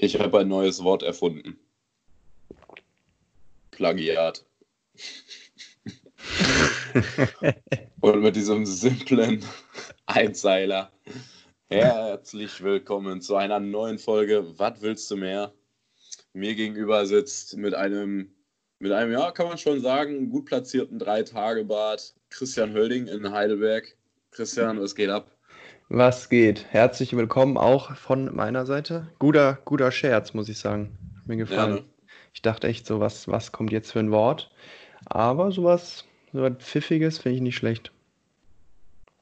Ich habe ein neues Wort erfunden. Plagiat. Und mit diesem simplen Einzeiler. Herzlich willkommen zu einer neuen Folge Was willst du mehr? Mir gegenüber sitzt mit einem, mit einem, ja, kann man schon sagen, gut platzierten Drei-Tage-Bart Christian Hölding in Heidelberg. Christian, was geht ab? Was geht? Herzlich willkommen auch von meiner Seite. Guter, guter Scherz, muss ich sagen. Hat mir gefallen. Ja, ne? Ich dachte echt so, was, was kommt jetzt für ein Wort? Aber sowas, sowas Pfiffiges finde ich nicht schlecht.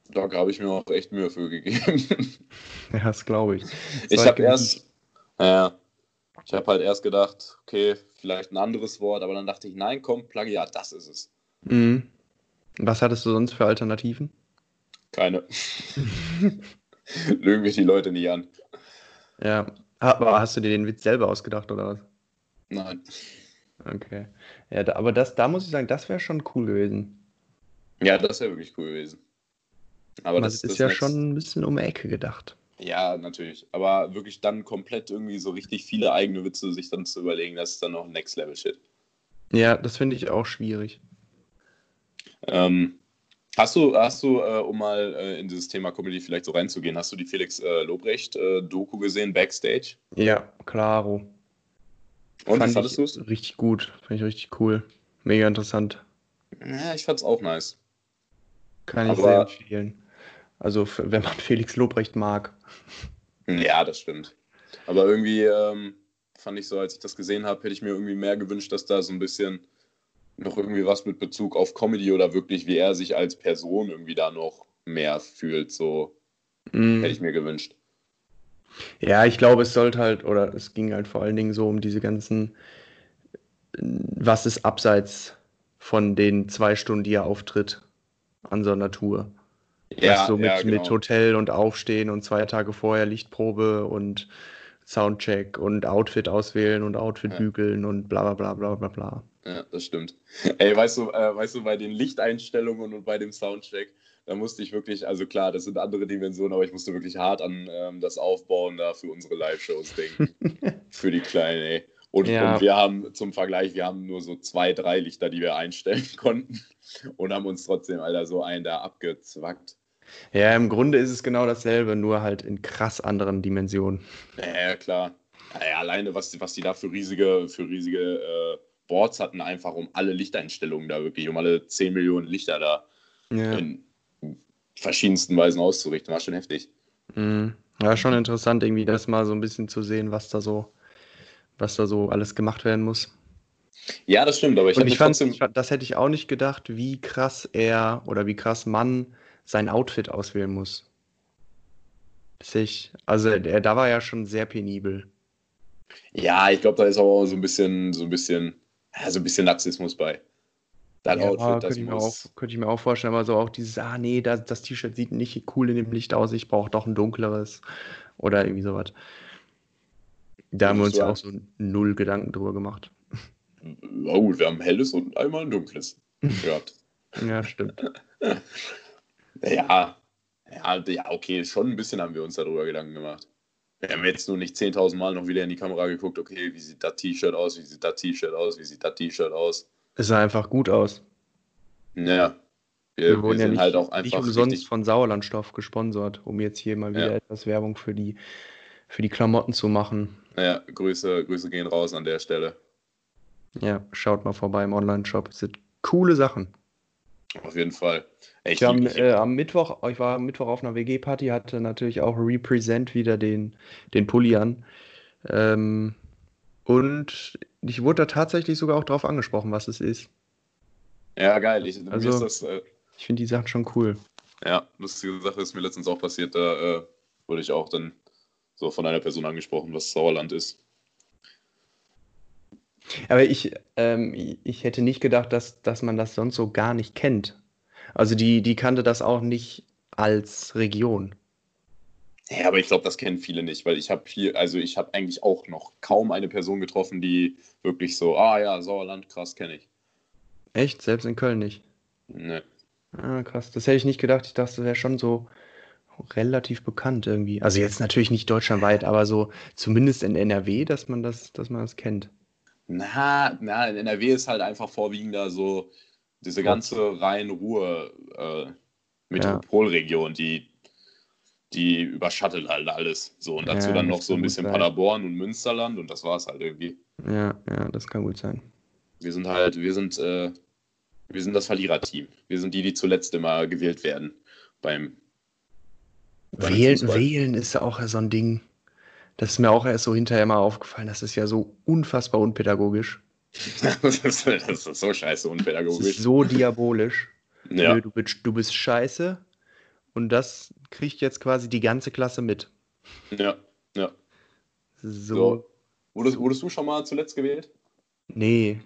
Da habe ich mir auch echt Mühe für gegeben. ja, das glaube ich. ich habe erst, äh, ich habe halt erst gedacht, okay, vielleicht ein anderes Wort, aber dann dachte ich, nein, komm, Plagiat, das ist es. Mhm. Was hattest du sonst für Alternativen? Keine. Lügen mich die Leute nie an. Ja, aber hast du dir den Witz selber ausgedacht oder was? Nein. Okay. Ja, da, aber das, da muss ich sagen, das wäre schon cool gewesen. Ja, das wäre wirklich cool gewesen. Aber das, das ist ja schon ein bisschen um die Ecke gedacht. Ja, natürlich. Aber wirklich dann komplett irgendwie so richtig viele eigene Witze sich dann zu überlegen, das ist dann noch Next Level Shit. Ja, das finde ich auch schwierig. Ähm, Hast du, hast du äh, um mal äh, in dieses Thema Comedy vielleicht so reinzugehen, hast du die Felix äh, Lobrecht-Doku äh, gesehen, Backstage? Ja, klaro. Und Fand fandest du es? Richtig gut, fand ich richtig cool. Mega interessant. Ja, ich fand's auch nice. Kann ich Aber, sehr empfehlen. Also, wenn man Felix Lobrecht mag. Ja, das stimmt. Aber irgendwie ähm, fand ich so, als ich das gesehen habe, hätte ich mir irgendwie mehr gewünscht, dass da so ein bisschen noch irgendwie was mit Bezug auf Comedy oder wirklich, wie er sich als Person irgendwie da noch mehr fühlt. So mm. hätte ich mir gewünscht. Ja, ich glaube, es sollte halt, oder es ging halt vor allen Dingen so um diese ganzen, was ist abseits von den zwei Stunden, die er auftritt an so einer Tour. Ja, so mit, ja, genau. mit Hotel und Aufstehen und zwei Tage vorher Lichtprobe und Soundcheck und Outfit auswählen und Outfit ja. bügeln und bla bla bla bla bla bla. Ja, das stimmt. Ey, weißt du, äh, weißt du, bei den Lichteinstellungen und bei dem Soundcheck, da musste ich wirklich, also klar, das sind andere Dimensionen, aber ich musste wirklich hart an ähm, das Aufbauen da für unsere Live-Shows denken. für die Kleinen, ey. Und, ja. und, wir haben zum Vergleich, wir haben nur so zwei, drei Lichter, die wir einstellen konnten und haben uns trotzdem, Alter, so einen da abgezwackt. Ja, im Grunde ist es genau dasselbe, nur halt in krass anderen Dimensionen. Ja, klar. Ja, alleine, was, was die da für riesige, für riesige äh, Boards hatten, einfach um alle Lichteinstellungen da wirklich, um alle 10 Millionen Lichter da ja. in verschiedensten Weisen auszurichten. War schon heftig. Mhm. Ja, schon interessant, irgendwie das mal so ein bisschen zu sehen, was da so, was da so alles gemacht werden muss. Ja, das stimmt, aber ich, ich fand, trotzdem... ich, das hätte ich auch nicht gedacht, wie krass er oder wie krass man sein Outfit auswählen muss. Ich, also er, da war ja schon sehr penibel. Ja, ich glaube, da ist aber auch so ein bisschen, so ein bisschen so ein bisschen Narzissmus bei. Dein ja, Outfit, das könnte, ich muss... auch, könnte ich mir auch vorstellen, aber so auch dieses, ah nee, das, das T-Shirt sieht nicht cool in dem Licht aus, ich brauche doch ein dunkleres oder irgendwie sowas. Da haben wir uns ja auch so null Gedanken drüber gemacht. Na gut, wir haben ein helles und einmal ein dunkles gehabt. ja, stimmt. ja, ja, ja, okay, schon ein bisschen haben wir uns darüber Gedanken gemacht. Wir haben jetzt nur nicht 10.000 Mal noch wieder in die Kamera geguckt, okay, wie sieht das T-Shirt aus, wie sieht das T-Shirt aus, wie sieht das T-Shirt aus. Es sah einfach gut aus. Ja. Wir, wir wurden wir ja nicht, halt auch einfach nicht umsonst von Sauerlandstoff gesponsert, um jetzt hier mal wieder ja. etwas Werbung für die, für die Klamotten zu machen. Ja, Grüße, Grüße gehen raus an der Stelle. Ja, schaut mal vorbei im Online-Shop. Es sind coole Sachen. Auf jeden Fall. Ich, haben, äh, am Mittwoch, ich war am Mittwoch auf einer WG-Party, hatte natürlich auch Represent wieder den, den Pulli an. Ähm, und ich wurde da tatsächlich sogar auch drauf angesprochen, was es ist. Ja, geil. Ich, also, das, äh, ich finde die Sachen schon cool. Ja, lustige Sache ist mir letztens auch passiert. Da äh, wurde ich auch dann so von einer Person angesprochen, was Sauerland ist. Aber ich, ähm, ich hätte nicht gedacht, dass, dass man das sonst so gar nicht kennt. Also die, die kannte das auch nicht als Region. Ja, aber ich glaube, das kennen viele nicht, weil ich habe hier, also ich habe eigentlich auch noch kaum eine Person getroffen, die wirklich so, ah ja, Sauerland, krass, kenne ich. Echt? Selbst in Köln nicht? Ne. Ah, krass. Das hätte ich nicht gedacht. Ich dachte, das wäre schon so relativ bekannt irgendwie. Also jetzt natürlich nicht deutschlandweit, aber so zumindest in NRW, dass man das, dass man das kennt. Na, na, in NRW ist halt einfach vorwiegender so diese ganze Rhein-Ruhr äh, Metropolregion, die, die überschattet halt alles. So, und dazu Ja, dann noch so ein bisschen sein. Paderborn und Münsterland und das war es halt irgendwie. Ja, ja, das kann gut sein. Wir sind halt, wir sind, äh, wir sind das Verliererteam. Wir sind die, die zuletzt immer gewählt werden beim beim Wählen, Fußball. wählen ist ja auch so ein Ding. Das ist mir auch erst so hinterher mal aufgefallen. Das ist ja so unfassbar unpädagogisch. das, ist, das ist so scheiße Das unpädagogisch. ist so diabolisch. Ja, Nö, du, bist, du bist scheiße und das kriegt jetzt quasi die ganze Klasse mit. ja, ja. So, So. Wurdest, wurdest du schon mal zuletzt gewählt? nee.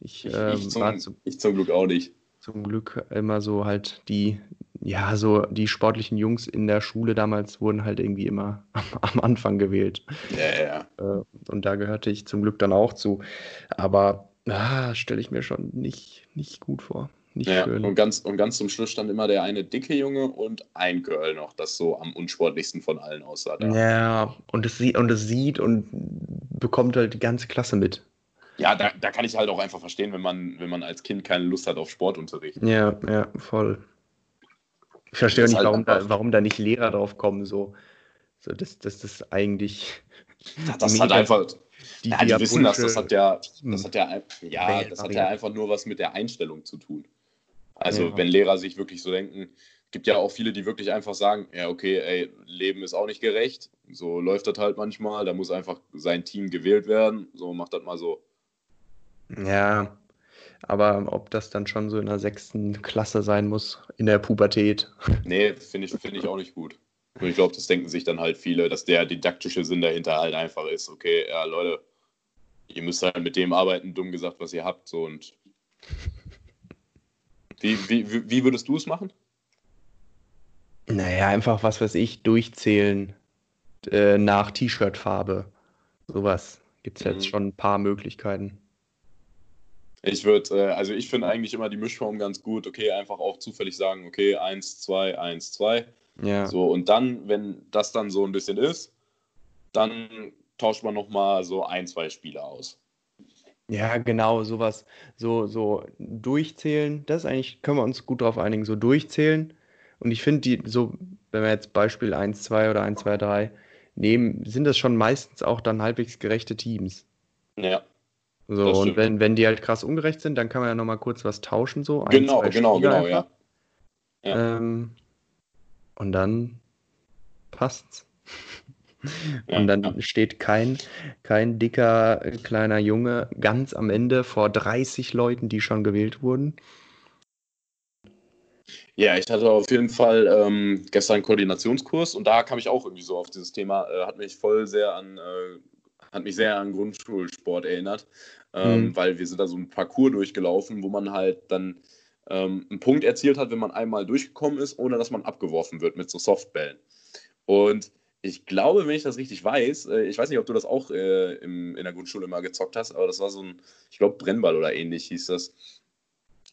Ich, Ich, ähm, ich, zum, war zu, ich zum Glück auch nicht. zum Glück immer so halt die, ja, so die sportlichen Jungs in der Schule damals wurden halt irgendwie immer am, am Anfang gewählt. Ja, ja, ja. Äh, und da gehörte ich zum Glück dann auch zu. Aber ah, stelle ich mir schon nicht, nicht gut vor. Nicht ja. schön. Und, ganz, und ganz zum Schluss stand immer der eine dicke Junge und ein Girl noch, das so am unsportlichsten von allen aussah. Da. Ja, und es sieht und es sieht und bekommt halt die ganze Klasse mit. Ja, da, da kann ich halt auch einfach verstehen, wenn man, wenn man als Kind keine Lust hat auf Sportunterricht. Ja, ja, voll. Ich verstehe auch ist nicht, halt warum da, warum da nicht Lehrer drauf kommen, so. So, dass das, das eigentlich Das hat einfach. die Ja, die wissen das. Das hat ja, das hat ja, ja, das hat ja einfach nur was mit der Einstellung zu tun. Also, Ja. wenn Lehrer sich wirklich so denken, gibt ja auch viele, die wirklich einfach sagen, ja, okay, ey, Leben ist auch nicht gerecht. So läuft das halt manchmal. Da muss einfach sein Team gewählt werden. So macht das mal so. Ja, aber ob das dann schon so in der sechsten Klasse sein muss, in der Pubertät. Nee, finde ich, finde ich auch nicht gut. Und ich glaube, das denken sich dann halt viele, dass der didaktische Sinn dahinter halt einfach ist, okay, ja, Leute, ihr müsst halt mit dem arbeiten, dumm gesagt, was ihr habt. So und wie, wie, wie wie würdest du es machen? Naja, einfach, was weiß ich, durchzählen äh, nach T-Shirt-Farbe. Sowas. Gibt es Mhm. jetzt schon ein paar Möglichkeiten. Ich würde, äh, also ich finde eigentlich immer die Mischform ganz gut. Okay, einfach auch zufällig sagen, okay, 1, 2, 1, 2. Ja. So, und dann, wenn das dann so ein bisschen ist, dann tauscht man nochmal so ein, zwei Spieler aus. Ja, genau, sowas. So, so durchzählen, das eigentlich, können wir uns gut drauf einigen, so durchzählen. Und ich finde, die, so, wenn wir jetzt Beispiel 1, 2 oder 1, 2, 3 nehmen, sind das schon meistens auch dann halbwegs gerechte Teams. Ja, So, und wenn, wenn die halt krass ungerecht sind, dann kann man ja nochmal kurz was tauschen, so. Ein, genau, zwei genau, Spieler genau, ja. einfach. Ähm, und dann passt's. Ja, Und dann ja. steht kein, kein dicker äh, kleiner Junge ganz am Ende vor 30 Leuten, die schon gewählt wurden. Ja, ich hatte auf jeden Fall ähm, gestern einen Koordinationskurs und da kam ich auch irgendwie so auf dieses Thema, äh, hat mich voll sehr an, äh, hat mich sehr an Grundschulsport erinnert, ähm, Mhm. weil wir sind da so ein Parcours durchgelaufen, wo man halt dann ähm, einen Punkt erzielt hat, wenn man einmal durchgekommen ist, ohne dass man abgeworfen wird mit so Softbällen. Und ich glaube, wenn ich das richtig weiß, äh, ich weiß nicht, ob du das auch äh, im, in der Grundschule mal gezockt hast, aber das war so ein, ich glaube, Brennball oder ähnlich hieß das.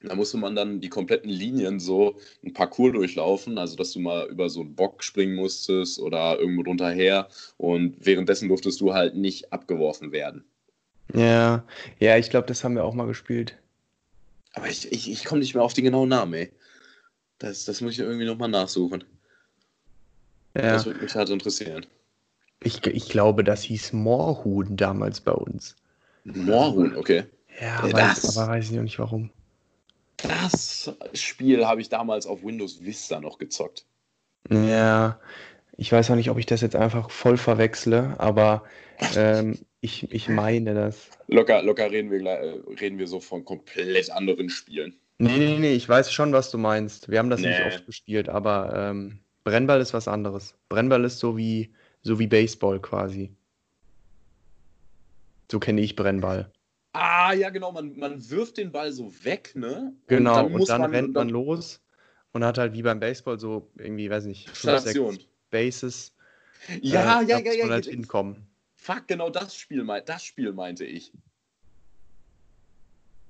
Da musste man dann die kompletten Linien so ein Parcours durchlaufen, also dass du mal über so einen Bock springen musstest oder irgendwo drunter her und währenddessen durftest du halt nicht abgeworfen werden. Ja, ja, ich glaube, das haben wir auch mal gespielt. Aber ich, ich, ich komme nicht mehr auf den genauen Namen, ey. Das, das muss ich irgendwie nochmal nachsuchen. Ja, Das würde mich halt interessieren. ich, ich glaube, das hieß Moorhuhn damals bei uns. Moorhuhn, okay. Ja, weiß, aber weiß ich noch nicht warum. Das Spiel habe ich damals auf Windows Vista noch gezockt. Ja, ich weiß auch nicht, ob ich das jetzt einfach voll verwechsle, aber ähm, ich, ich meine das. Locker, locker reden, wir, äh, reden wir so von komplett anderen Spielen. Nee, nee, nee, ich weiß schon, was du meinst. Wir haben das nicht Nee. oft gespielt, aber ähm, Brennball ist was anderes. Brennball ist so wie, so wie Baseball quasi. So kenne ich Brennball. Ah, ja, genau, man, man wirft den Ball so weg, ne? Genau, und und dann, rennt und man dann- los und hat halt wie beim Baseball so irgendwie, weiß nicht, fünf, Station. sechs Bases. Ja, äh, ja, ja, ja. man halt ja. hinkommen. Fuck, genau das Spiel, das Spiel meinte ich.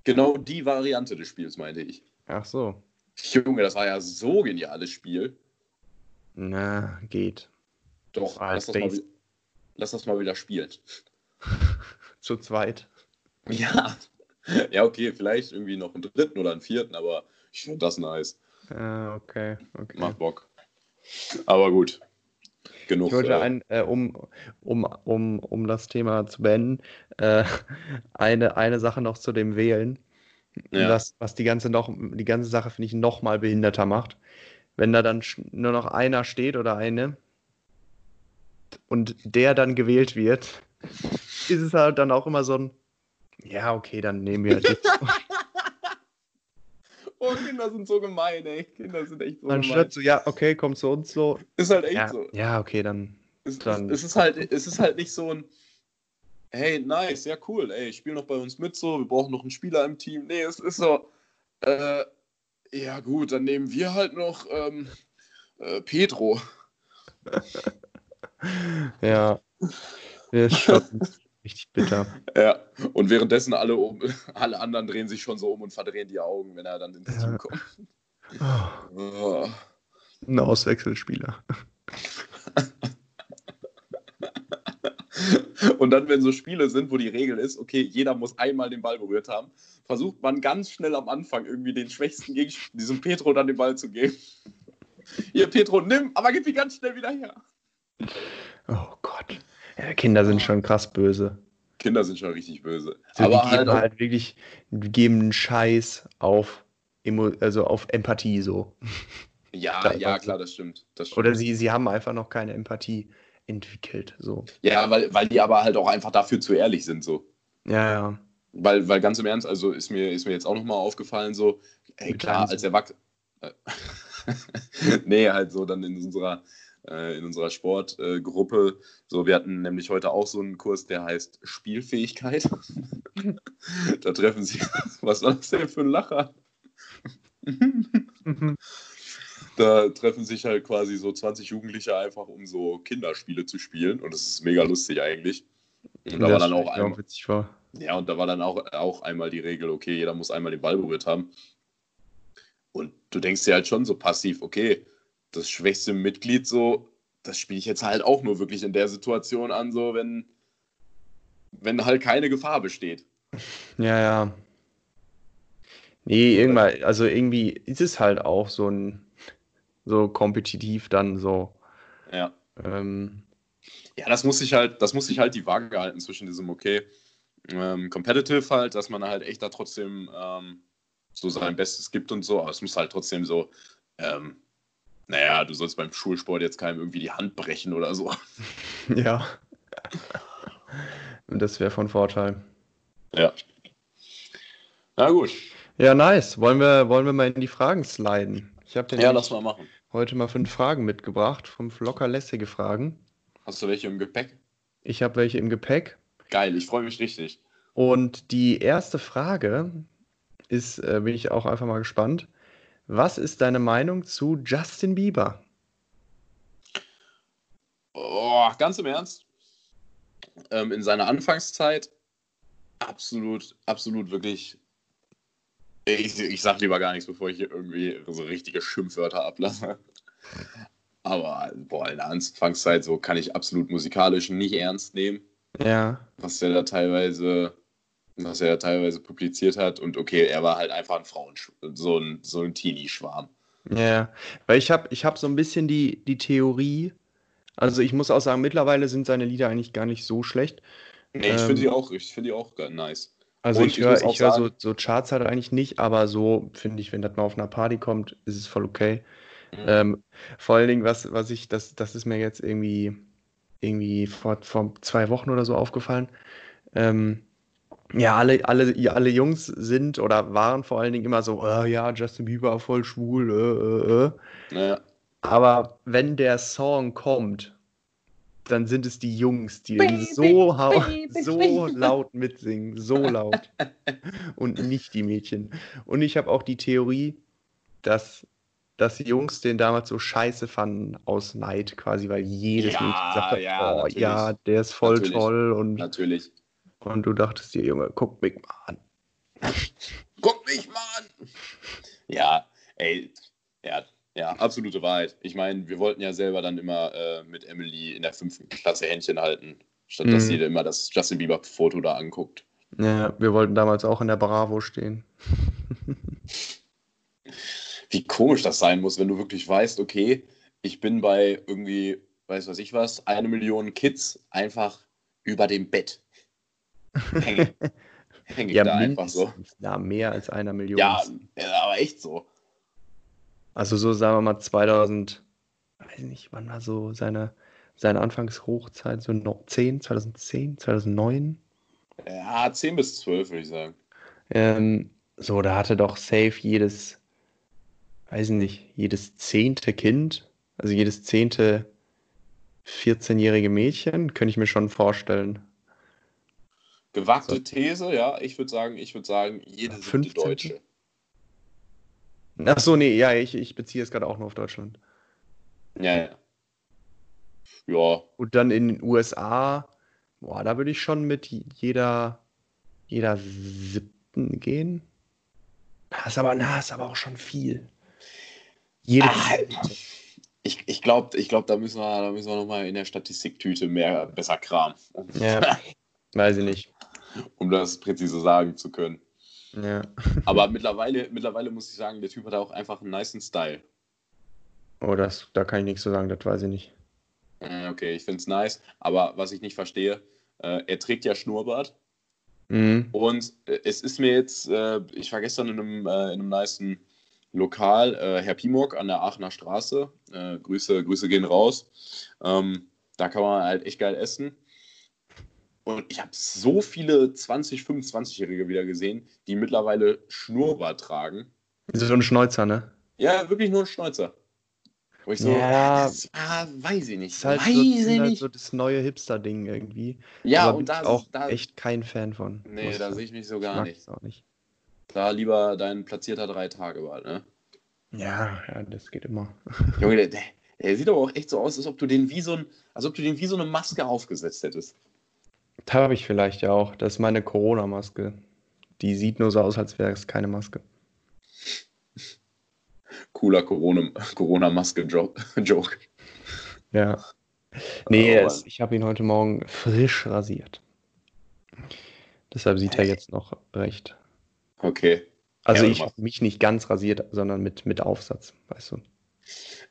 Genau die Variante des Spiels meinte ich. Ach so. Junge, das war ja so geniales Spiel. Na, geht. Doch, Als lass das, mal, lass das mal wieder spielen. Zu zweit. Ja. Ja, okay, vielleicht irgendwie noch einen dritten oder einen vierten, aber ich finde das nice. Ah, okay, okay. Macht Bock. Aber gut. Genug. Ich wollte äh, ein, äh, um, um, um, um das Thema zu beenden, äh, eine, eine Sache noch zu dem Wählen, Ja. was, was die ganze, noch, die ganze Sache, finde ich, noch mal behinderter macht. Wenn da dann nur noch einer steht oder eine und der dann gewählt wird, ist es halt dann auch immer so ein, ja, okay, dann nehmen wir halt. Oh, Kinder sind so gemein, ey. Kinder sind echt so Anstatt so, ja, okay, komm zu uns so. Ist halt echt Ja, so. ja, okay, dann. Es, Dann- es, es, ist halt, es ist halt nicht so ein, hey, nice, ja cool, ey, spiel noch bei uns mit so, wir brauchen noch einen Spieler im Team. Nee, es ist so, äh, ja gut, dann nehmen wir halt noch ähm, äh, Pedro. Ja. Der ist schon richtig bitter. Ja, und währenddessen alle, um, alle anderen drehen sich schon so um und verdrehen die Augen, wenn er dann ins Ja. Team kommt. Oh, Oh. ein Auswechselspieler. Und dann, wenn so Spiele sind, wo die Regel ist, okay, jeder muss einmal den Ball berührt haben, versucht man ganz schnell am Anfang irgendwie den schwächsten Gegenspieler, diesem Petro dann den Ball zu geben. Hier, Petro, nimm, aber gib ihn ganz schnell wieder her. Oh Gott. Ja, Kinder sind schon krass böse. Kinder sind schon richtig böse. So, aber die halt, geben auch, halt wirklich, die geben einen Scheiß auf, Emo also auf Empathie so. ja, da- ja, klar, das stimmt. Das stimmt. Oder sie, sie haben einfach noch keine Empathie entwickelt. So. Ja, weil, weil die aber halt auch einfach dafür zu ehrlich sind, so. Ja, ja. Weil, weil ganz im Ernst, also ist mir, ist mir jetzt auch nochmal aufgefallen, so, ey, klar, als Erwachsener. nee, halt so dann in unserer, in unserer Sportgruppe. so, wir hatten nämlich heute auch so einen Kurs, der heißt Spielfähigkeit. da treffen sich, was war das denn für ein Lacher? Da treffen sich halt quasi so 20 Jugendliche einfach, um so Kinderspiele zu spielen. Und das ist mega lustig eigentlich. Und da war dann auch einmal, witzig vor. ja, und da war dann auch, auch einmal die Regel, okay, jeder muss einmal den Ball berührt haben. Und du denkst dir halt schon so passiv, okay, das schwächste Mitglied so, das spiele ich jetzt halt auch nur wirklich in der Situation an, so wenn, wenn halt keine Gefahr besteht. Ja, ja. Nee, irgendwann, also irgendwie ist es halt auch so ein, so kompetitiv dann so. Ja. Ähm, Ja, das muss sich halt, das muss sich halt die Waage halten zwischen diesem, okay, ähm, competitive halt, dass man halt echt da trotzdem ähm, so sein Bestes gibt und so, aber es muss halt trotzdem so, ähm, naja, du sollst beim Schulsport jetzt keinem irgendwie die Hand brechen oder so. ja. Und das wäre von Vorteil. Ja. Na gut. Ja, nice. Wollen wir, wollen wir mal in die Fragen sliden? Ich habe dir Ja, lass mal machen. heute mal fünf Fragen mitgebracht, fünf locker lässige Fragen. Hast du welche im Gepäck? Ich habe welche im Gepäck. Geil, ich freue mich richtig. Und die erste Frage ist, äh, bin ich auch einfach mal gespannt. Was ist deine Meinung zu Justin Bieber? Oh, ganz im Ernst. Ähm, in seiner Anfangszeit absolut, absolut wirklich. Ich, ich sag lieber gar nichts, bevor ich hier irgendwie so richtige Schimpfwörter ablasse. Aber boah, in der Anfangszeit so kann ich absolut musikalisch nicht ernst nehmen, Ja, was er da teilweise, was er da teilweise publiziert hat. Und okay, er war halt einfach ein Frauen, so ein, so ein Teenie-Schwarm. ja. Weil ich habe ich hab so ein bisschen die, die Theorie, also ich muss auch sagen, mittlerweile sind seine Lieder eigentlich gar nicht so schlecht. Nee, ich Ähm, finde die auch, ich finde die auch ganz nice. Also Und ich ich höre ich hör so, so Charts halt eigentlich nicht, aber so finde ich, wenn das mal auf einer Party kommt, ist es voll okay. Mhm. Ähm, vor allen Dingen, was, was ich, das, das ist mir jetzt irgendwie, irgendwie vor, vor zwei Wochen oder so aufgefallen. Ähm, ja, alle, alle, ja, alle Jungs sind oder waren vor allen Dingen immer so, äh, ja, Justin Bieber voll schwul, äh, äh, äh. Naja, Aber wenn der Song kommt, dann sind es die Jungs, die den so, hau- so laut mitsingen, so laut. Und nicht die Mädchen. Und ich habe auch die Theorie, dass, dass die Jungs den damals so scheiße fanden aus Neid quasi, weil jedes Ja, Mädchen gesagt hat, ja, oh natürlich. ja, der ist voll Natürlich. toll. Und, natürlich. Und du dachtest dir, Junge, guck mich mal an. Guck mich mal an! Ja, ey, ja, Ja, absolute Wahrheit. Ich meine, wir wollten ja selber dann immer äh, mit Emily in der fünften Klasse Händchen halten, statt dass Mhm. sie immer das Justin Bieber-Foto da anguckt. Ja, wir wollten damals auch in der Bravo stehen. Wie komisch das sein muss, wenn du wirklich weißt, okay, ich bin bei irgendwie, weiß was ich was, eine Million Kids einfach über dem Bett. Hänge, hänge ich Ja, da einfach so. Ja, mehr als einer Million. Ja, aber echt so. Also so sagen wir mal 2000, weiß nicht, wann war so seine, seine Anfangshochzeit, so no- 10, 2010, 2009? Ja, 10 bis 12 würde ich sagen. Ähm, so, da hatte doch safe jedes, weiß nicht, jedes zehnte Kind, also jedes zehnte 14-jährige Mädchen, könnte ich mir schon vorstellen. Gewagte So. These, ja, ich würde sagen, ich würde sagen, jede siebte 15. Deutsche. Ach so, nee, ja, ich, ich beziehe es gerade auch nur auf Deutschland. Ja, ja. Ja, Und dann in den USA, boah, da würde ich schon mit jeder, jeder siebten gehen. Na, ist aber, na, ist aber auch schon viel. Jede zehnte. ich, ich glaube, ich glaub, da müssen wir, da müssen wir nochmal in der Statistiktüte mehr besser kramen, Ja, weiß ich nicht. Um das präzise sagen zu können. Ja. Aber mittlerweile, mittlerweile muss ich sagen, der Typ hat auch einfach einen niceen Style. Oh, das, da kann ich nichts zu sagen, das weiß ich nicht. Äh, Okay, ich finde es nice. Aber was ich nicht verstehe, äh, er trägt ja Schnurrbart. Mhm. Und äh, es ist mir jetzt, äh, ich war gestern in einem, äh, in einem niceen Lokal, äh, Herr Pimok an der Aachener Straße. Grüße, Grüße gehen raus. Ähm, da kann man halt echt geil essen. Und ich habe so viele 20, 25-Jährige wieder gesehen, die mittlerweile Schnurrbart tragen. So ein Schnäuzer, ne? Ja, wirklich nur ein Schnäuzer. Wo ich so, Ja. das war, weiß ich nicht. Ist halt, weiß so, ich halt nicht. so das neue Hipster-Ding irgendwie. ja, Aber und bin da, ich auch da echt kein Fan von. Nee, muss da sehe ich mich so gar nicht. auch nicht. Da lieber dein platzierter Drei-Tage-Bart, ne? Ja, ja, das geht immer. Junge, der, der, der sieht aber auch echt so aus, als ob du den wie so ein, als ob du den wie so eine Maske aufgesetzt hättest. Habe ich vielleicht ja auch. Das ist meine Corona-Maske. Die sieht nur so aus, als wäre es keine Maske. Cooler Corona- Corona-Maske-Joke. Ja. Nee, Oh, es, ich habe ihn heute Morgen frisch rasiert. Deshalb sieht er jetzt noch recht. Okay. Also Ja, ich habe mich nicht ganz rasiert, sondern mit, mit Aufsatz, weißt du.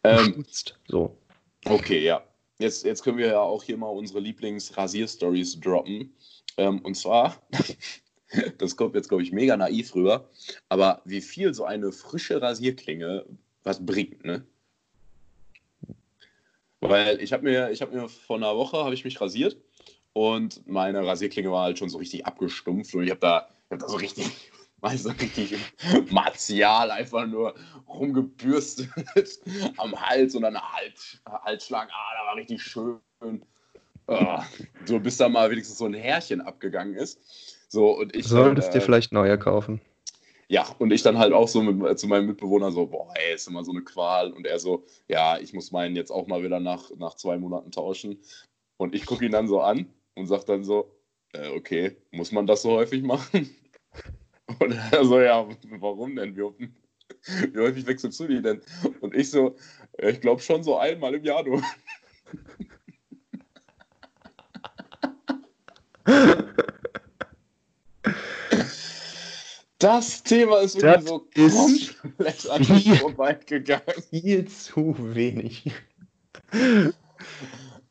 Ähm. So. okay, ja. Jetzt, jetzt können wir ja auch hier mal unsere Lieblings-Rasier-Stories droppen. Ähm, und zwar, das kommt jetzt, glaube ich, mega naiv rüber, aber wie viel so eine frische Rasierklinge was bringt, ne? Weil ich habe mir, habe mir vor einer Woche habe ich mich rasiert und meine Rasierklinge war halt schon so richtig abgestumpft und ich habe da, hab da so richtig, weißt du, richtig martial einfach nur rumgebürstet am Hals und an der Hals, Halsschlagen. Ah, da war richtig schön. Ah, so bis da mal wenigstens so ein Härchen abgegangen ist. So, und ich Solltest dann, dir äh, vielleicht neue kaufen. ja, und ich dann halt auch so mit, zu meinem Mitbewohner so, boah, ey, ist immer so eine Qual. Und er so, ja, ich muss meinen jetzt auch mal wieder nach, nach zwei Monaten tauschen. Und ich gucke ihn dann so an und sage dann so, äh, okay, muss man das so häufig machen? Und er so, ja, warum denn? Wie, häufig- wie häufig wechselst du die denn? Und ich so, "Ja, ich glaube schon so einmal im Jahr, du. Das Thema ist wirklich Das so ist komplett an mir vorbeigegangen. Viel zu wenig. Ja,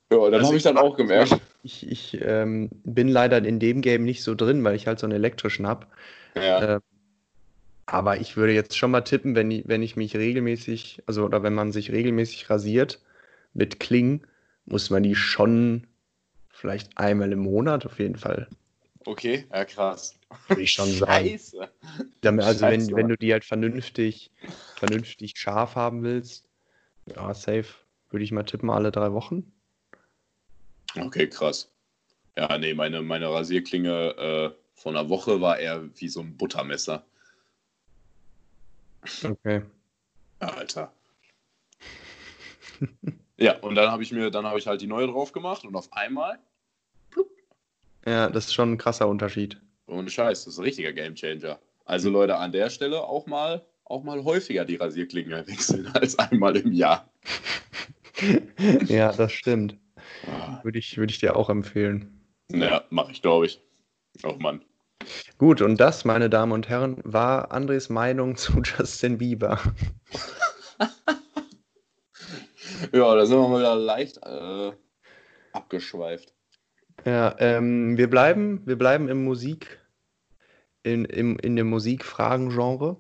dann Also habe ich dann auch gemerkt. Ich, ich ähm, bin leider in dem Game nicht so drin, weil ich halt so einen elektrischen habe. Ja, Äh, aber ich würde jetzt schon mal tippen, wenn ich, wenn ich mich regelmäßig, also oder wenn man sich regelmäßig rasiert mit Klingen, muss man die schon vielleicht einmal im Monat auf jeden Fall, okay, ja krass. würde ich schon sagen. Scheiße. Damit, also wenn, Scheiße, wenn Mann. du die halt vernünftig, vernünftig scharf haben willst, ja, safe, würde ich mal tippen, alle drei Wochen. Okay, krass. Ja, nee, meine, meine Rasierklinge äh, von einer Woche war eher wie so ein Buttermesser. Okay. Ja, Alter. ja, und dann habe ich mir, dann habe ich halt die neue drauf gemacht und auf einmal, Ja, das ist schon ein krasser Unterschied. ohne Scheiß, das ist ein richtiger Gamechanger. Also Leute, an der Stelle auch mal auch mal häufiger die Rasierklingen wechseln als einmal im Jahr. ja, das stimmt. Ah. Würde ich, würde ich dir auch empfehlen. Ja, mache ich, glaube ich. Oh Mann. Gut, und das, meine Damen und Herren, war Andres Meinung zu Justin Bieber. ja, da sind wir mal wieder leicht äh, abgeschweift. Ja, ähm, wir bleiben, wir bleiben im Musik, in, im, in dem Musikfragen-Genre.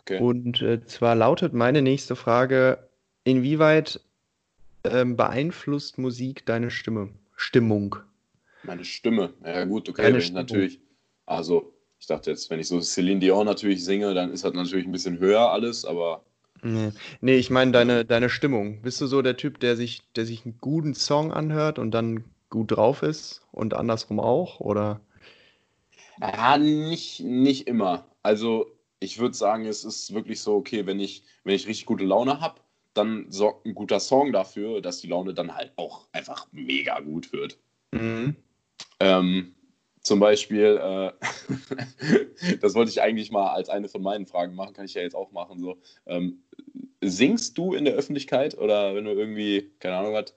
Okay. Und äh, zwar lautet meine nächste Frage: Inwieweit ähm, beeinflusst Musik deine Stimme, Stimmung? Meine Stimme, ja gut, okay, wenn ich natürlich, also ich dachte jetzt, wenn ich so Celine Dion natürlich singe, dann ist das natürlich ein bisschen höher alles, aber. Nee, nee ich meine deine, deine Stimmung. Bist du so der Typ, der sich, der sich einen guten Song anhört und dann gut drauf ist und andersrum auch, oder? Ja, nicht, nicht immer. Also ich würde sagen, es ist wirklich so, okay, wenn ich, wenn ich richtig gute Laune habe, dann sorgt ein guter Song dafür, dass die Laune dann halt auch einfach mega gut wird. Mhm. Ähm, zum Beispiel, äh, das wollte ich eigentlich mal als eine von meinen Fragen machen, kann ich ja jetzt auch machen. So, ähm, singst du in der Öffentlichkeit oder wenn du irgendwie, keine Ahnung was,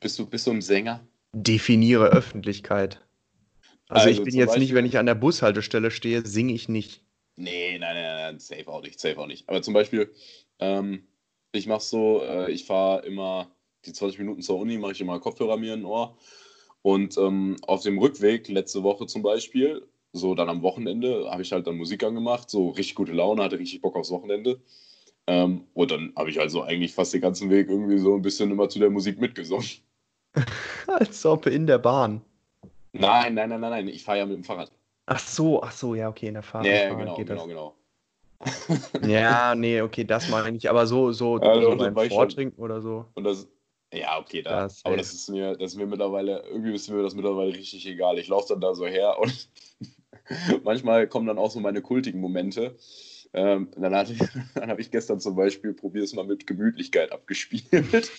bist du, bist du ein Sänger? Definiere Öffentlichkeit. Also, also ich bin jetzt Beispiel, nicht, wenn ich an der Bushaltestelle stehe, singe ich nicht. Nee, nein, nein, nein, safe auch nicht, safe auch nicht. Aber zum Beispiel, ähm, ich mache so, äh, ich fahre immer die 20 Minuten zur Uni, mache ich immer Kopfhörer mir in den Ohr. Und ähm, auf dem Rückweg, letzte Woche zum Beispiel, so dann am Wochenende, habe ich halt dann Musik angemacht, so richtig gute Laune, hatte richtig Bock aufs Wochenende. Ähm, und dann habe ich also eigentlich fast den ganzen Weg irgendwie so ein bisschen immer zu der Musik mitgesungen. Als ob in der Bahn. Nein, nein, nein, nein, nein. Ich fahre ja mit dem Fahrrad. Ach so, ach so, ja, okay, in der Fahrt. Ja, genau, geht genau, das. genau. Ja, nee, okay, das mache ich nicht. Aber so, so, also, so beim Vortrinken oder so. Und das, ja, okay, da, das aber das ist, mir, das ist mir mittlerweile, irgendwie ist mir das mittlerweile richtig egal. Ich laufe dann da so her und manchmal kommen dann auch so meine kultigen Momente. Ähm, dann, dann habe ich gestern zum Beispiel, probier es mal mit Gemütlichkeit abgespielt.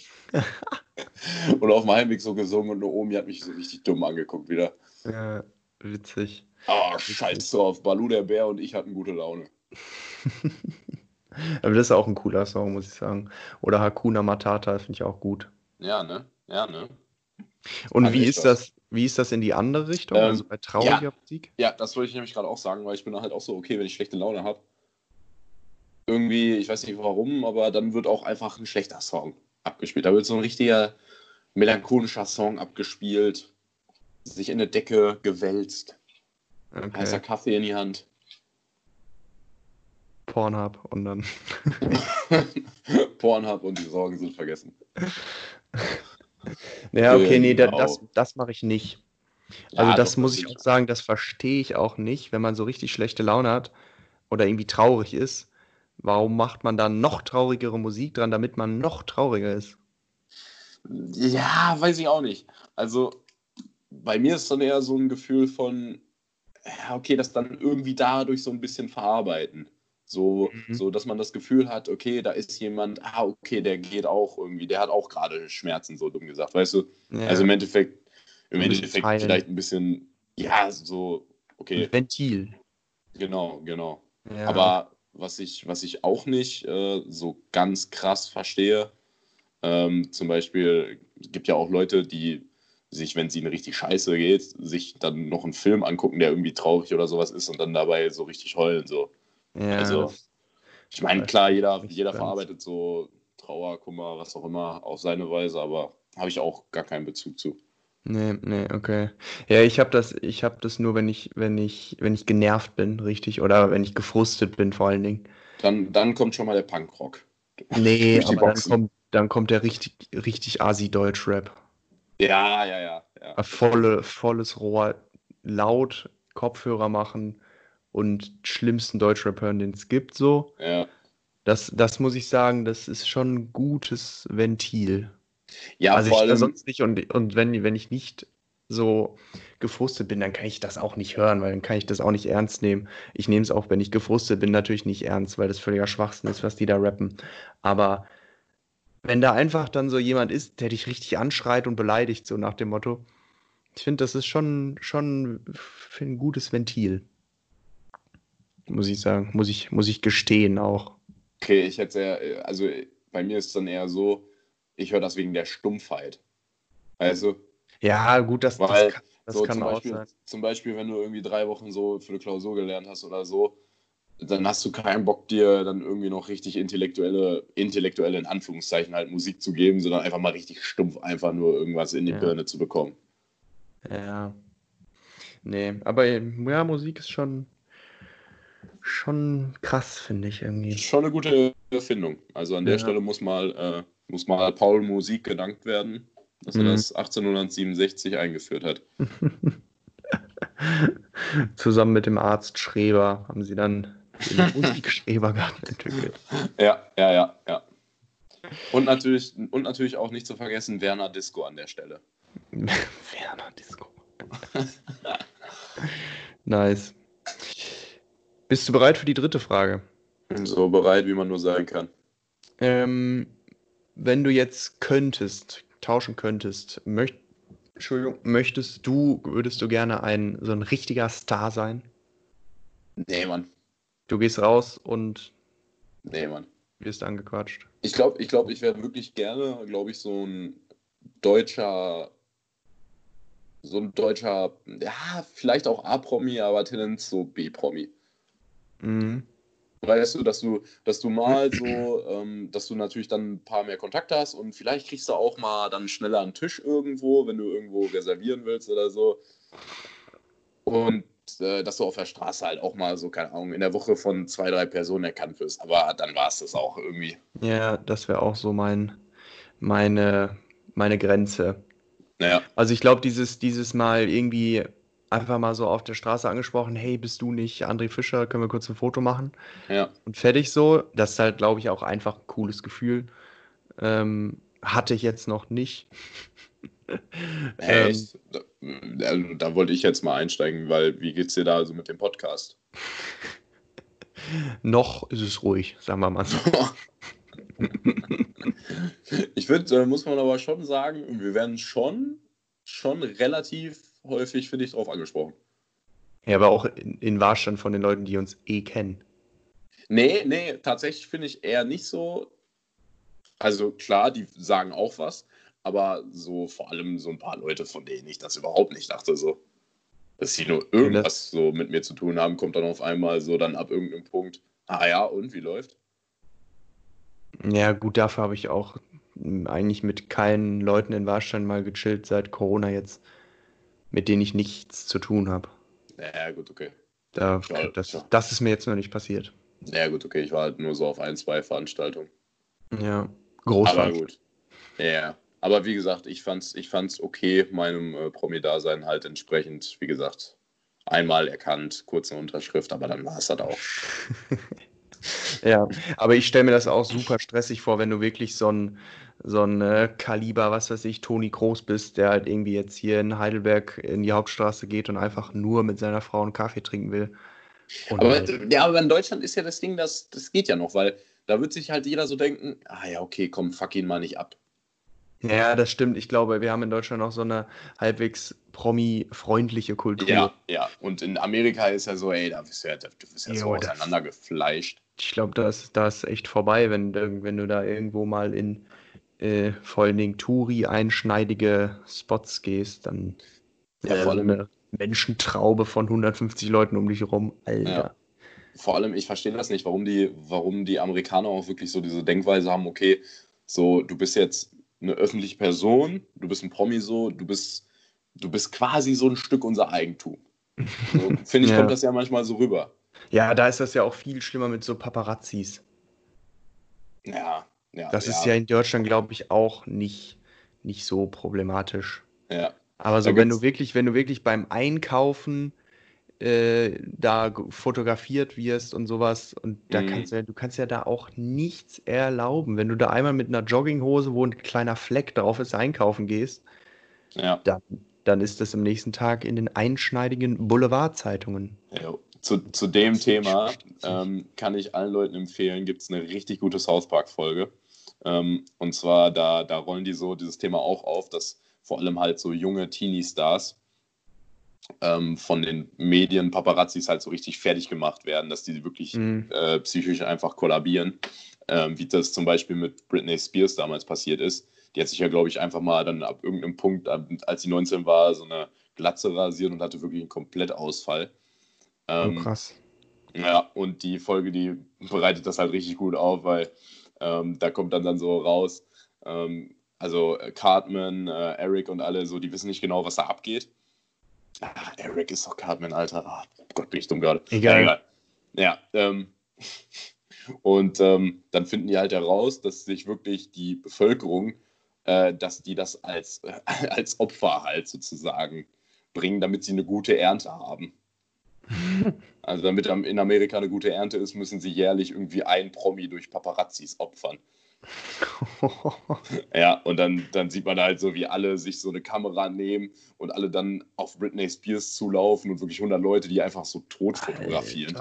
und auf dem Heimweg so gesungen und eine Omi hat mich so richtig dumm angeguckt wieder. Ja, witzig. Ah, oh, scheiß drauf. Balu der Bär und ich hatten gute Laune. Aber das ist auch ein cooler Song, muss ich sagen. Oder Hakuna Matata finde ich auch gut. Ja, ne? Ja, ne? Und wie ist das, wie ist das in die andere Richtung, ähm, also bei trauriger ja, Musik? Ja, das wollte ich nämlich gerade auch sagen, weil ich bin halt auch so, okay, wenn ich schlechte Laune habe, irgendwie, ich weiß nicht warum, aber dann wird auch einfach ein schlechter Song abgespielt. Da wird so ein richtiger melancholischer Song abgespielt, sich in eine Decke gewälzt, okay. heißer Kaffee in die Hand. Pornhub und dann. Pornhub und die Sorgen sind vergessen. Naja, okay, nee, genau. das, das mache ich nicht. Also ja, das muss ich auch sagen, das verstehe ich auch nicht, wenn man so richtig schlechte Laune hat oder irgendwie traurig ist. Warum macht man da noch traurigere Musik dran, damit man noch trauriger ist? Ja, weiß ich auch nicht. Also bei mir ist dann eher so ein Gefühl von, okay, das dann irgendwie dadurch so ein bisschen verarbeiten. So, mhm. so, dass man das Gefühl hat, okay, da ist jemand, ah, okay, der geht auch irgendwie, der hat auch gerade Schmerzen, so dumm gesagt, weißt du? Ja. Also im Endeffekt, im Endeffekt vielleicht ein bisschen, ja, so, okay. Ein Ventil. Genau, genau. Ja. Aber was ich, was ich auch nicht äh, so ganz krass verstehe, ähm, zum Beispiel gibt ja auch Leute, die sich, wenn es ihnen richtig scheiße geht, sich dann noch einen Film angucken, der irgendwie traurig oder sowas ist und dann dabei so richtig heulen. So. Ja, also, ich meine, klar, jeder, jeder verarbeitet so Trauer, Kummer, was auch immer auf seine Weise, aber habe ich auch gar keinen Bezug zu. Nee, nee, okay. Ja, ich habe das, ich habe das nur, wenn ich, wenn ich, wenn ich genervt bin, richtig, oder wenn ich gefrustet bin, vor allen Dingen. Dann, dann kommt schon mal der Punkrock. Nee, aber dann kommt, dann kommt der richtig, richtig Asi-Deutsch-Rap. Ja, ja, ja, ja. Volle, volles Rohr, laut, Kopfhörer machen, und schlimmsten Deutschrap hören, den es gibt, so. Ja. Das, das muss ich sagen, das ist schon ein gutes Ventil. Ja, also vor allem... sonst nicht und, und wenn, wenn ich nicht so gefrustet bin, dann kann ich das auch nicht hören, weil dann kann ich das auch nicht ernst nehmen. Ich nehme es auch, wenn ich gefrustet bin, natürlich nicht ernst, weil das völliger Schwachsinn ist, was die da rappen. Aber wenn da einfach dann so jemand ist, der dich richtig anschreit und beleidigt, so nach dem Motto, ich finde, das ist schon, schon ein gutes Ventil. Muss ich sagen. Muss ich, muss ich gestehen auch. Okay, ich hätte sehr, also bei mir ist es dann eher so, ich höre das wegen der Stumpfheit. Also. Ja, gut, das, weil, das kann, das so kann zum auch Beispiel, sein. Zum Beispiel, wenn du irgendwie drei Wochen so für eine Klausur gelernt hast oder so, dann hast du keinen Bock, dir dann irgendwie noch richtig intellektuelle, intellektuelle in Anführungszeichen halt Musik zu geben, sondern einfach mal richtig stumpf einfach nur irgendwas in die Ja. Birne zu bekommen. Ja. Nee, aber ja, Musik ist schon, schon krass, finde ich irgendwie. Schon eine gute Erfindung. Also an der Ja. Stelle muss mal, äh, muss mal Paul Musik gedankt werden, dass er Mhm. das 1867 eingeführt hat. Zusammen mit dem Arzt Schreber haben sie dann den Musikschrebergarten entwickelt. Ja, ja, ja, ja. Und natürlich, und natürlich auch nicht zu vergessen Werner Disco an der Stelle. Werner Disco. nice. Bist du bereit für die dritte Frage? So bereit, wie man nur sein kann. Ähm, wenn du jetzt könntest, tauschen könntest, möcht, Entschuldigung, möchtest du, würdest du gerne ein so ein richtiger Star sein? Nee, Mann. Du gehst raus und Nee, Mann. wirst angequatscht. Ich glaube, ich, glaub, ich wäre wirklich gerne, glaube ich, so ein deutscher, so ein deutscher, ja, vielleicht auch A-Promi, aber Tendenz so B-Promi. Mhm. Weißt du, dass du, dass du mal so, ähm, dass du natürlich dann ein paar mehr Kontakte hast und vielleicht kriegst du auch mal dann schneller einen Tisch irgendwo, wenn du irgendwo reservieren willst oder so. Und äh, dass du auf der Straße halt auch mal so, keine Ahnung, in der Woche von zwei, drei Personen erkannt wirst. Aber dann war es das auch irgendwie. Ja, das wäre auch so mein, meine, meine Grenze. Naja, Also ich glaube, dieses, dieses Mal irgendwie einfach mal so auf der Straße angesprochen, hey, bist du nicht André Fischer, können wir kurz ein Foto machen? ja. Und fertig so. Das ist halt, glaube ich, auch einfach ein cooles Gefühl. Ähm, hatte ich jetzt noch nicht. Hey, Ähm, da, also, da wollte ich jetzt mal einsteigen, weil wie geht's dir da so mit dem Podcast? noch ist es ruhig, sagen wir mal so. ich finde, äh, muss man aber schon sagen, wir werden schon, schon relativ häufig, finde ich, drauf angesprochen. Ja, aber auch in, in Warstand von den Leuten, die uns eh kennen. Nee, nee, tatsächlich finde ich eher nicht so. Also klar, die sagen auch was, aber so vor allem so ein paar Leute, von denen ich das überhaupt nicht dachte, so. Dass sie nur irgendwas so mit mir zu tun haben, kommt dann auf einmal so dann ab irgendeinem Punkt. Ah ja, und wie läuft? Ja, gut, dafür habe ich auch eigentlich mit keinen Leuten in Warstein mal gechillt seit Corona jetzt, mit denen ich nichts zu tun habe. Ja, gut, okay. Da, Ja, das, ja. das ist mir jetzt noch nicht passiert. Ja, gut, okay. Ich war halt nur so auf ein, zwei Veranstaltungen. Ja, Aber Großveranstaltung. gut. Ja. Aber wie gesagt, ich fand's, ich fand's okay, meinem äh, Promi-Dasein halt entsprechend, wie gesagt, einmal erkannt, kurze Unterschrift, aber dann war es halt auch. Ja, aber ich stelle mir das auch super stressig vor, wenn du wirklich so ein, so ein äh, Kaliber, was weiß ich, Toni Groß bist, der halt irgendwie jetzt hier in Heidelberg in die Hauptstraße geht und einfach nur mit seiner Frau einen Kaffee trinken will. Und Aber, halt, ja, aber in Deutschland ist ja das Ding, das, das geht ja noch, weil da wird sich halt jeder so denken, ah ja, okay, komm, fuck ihn mal nicht ab. ja, das stimmt. Ich glaube, wir haben in Deutschland noch so eine halbwegs promi-freundliche Kultur. Ja, ja. Und in Amerika ist ja so, ey, da bist du ja, du bist ja so Jo, das- auseinandergefleischt. Ich glaube, da ist, da ist echt vorbei, wenn, du- wenn du da irgendwo mal in äh, vor allen Dingen Touri-einschneidige Spots gehst, dann Ja, äh, vor allem- eine Menschentraube von 150 Leuten um dich rum. Alter. Ja. Vor allem, ich verstehe das nicht, warum die, warum die Amerikaner auch wirklich so diese Denkweise haben, okay, so, du bist jetzt eine öffentliche Person, du bist ein Promi so, du bist, du bist quasi so ein Stück unser Eigentum. So, Finde ich, Ja. kommt das ja manchmal so rüber. Ja, da ist das ja auch viel schlimmer mit so Paparazzis. Ja, ja. Das ist ja in Deutschland, glaube ich, auch nicht, nicht so problematisch. ja. Aber so, wenn du wirklich, wenn du wirklich beim Einkaufen äh, da fotografiert wirst und sowas, und da Mhm. kannst du, ja- du kannst ja da auch nichts erlauben. Wenn du da einmal mit einer Jogginghose, wo ein kleiner Fleck drauf ist, einkaufen gehst, ja. dann, dann ist das am nächsten Tag in den einschneidigen Boulevardzeitungen. Ja, zu, zu dem Thema ähm, kann ich allen Leuten empfehlen, gibt es eine richtig gute South Park-Folge. Ähm, und zwar, da, da rollen die so dieses Thema auch auf, dass vor allem halt so junge Teenie-Stars ähm, von den Medien, Paparazzis halt so richtig fertig gemacht werden, dass die wirklich mhm. äh, psychisch einfach kollabieren, ähm, wie das zum Beispiel mit Britney Spears damals passiert ist. Die hat sich ja, glaube ich, einfach mal dann ab irgendeinem Punkt, als sie 19 war, so eine Glatze rasiert und hatte wirklich einen Komplettausfall. Ähm, oh, krass. Ja, und die Folge, die bereitet das halt richtig gut auf, weil ähm, da kommt dann, dann so raus, ähm, also äh, Cartman, äh, Eric und alle so, die wissen nicht genau, was da abgeht. Ah, Eric ist doch Cartman, Alter. Ah, Gott, bin ich dumm gerade. Egal. egal. Ja, ähm, und ähm, dann finden die halt heraus, dass sich wirklich die Bevölkerung, äh, dass die das als, äh, als Opfer halt sozusagen bringen, damit sie eine gute Ernte haben. Also damit in Amerika eine gute Ernte ist, müssen sie jährlich irgendwie ein Promi durch Paparazzis opfern. ja, und dann, dann sieht man halt so, wie alle sich so eine Kamera nehmen und alle dann auf Britney Spears zulaufen und wirklich 100 Leute, die einfach so tot fotografieren.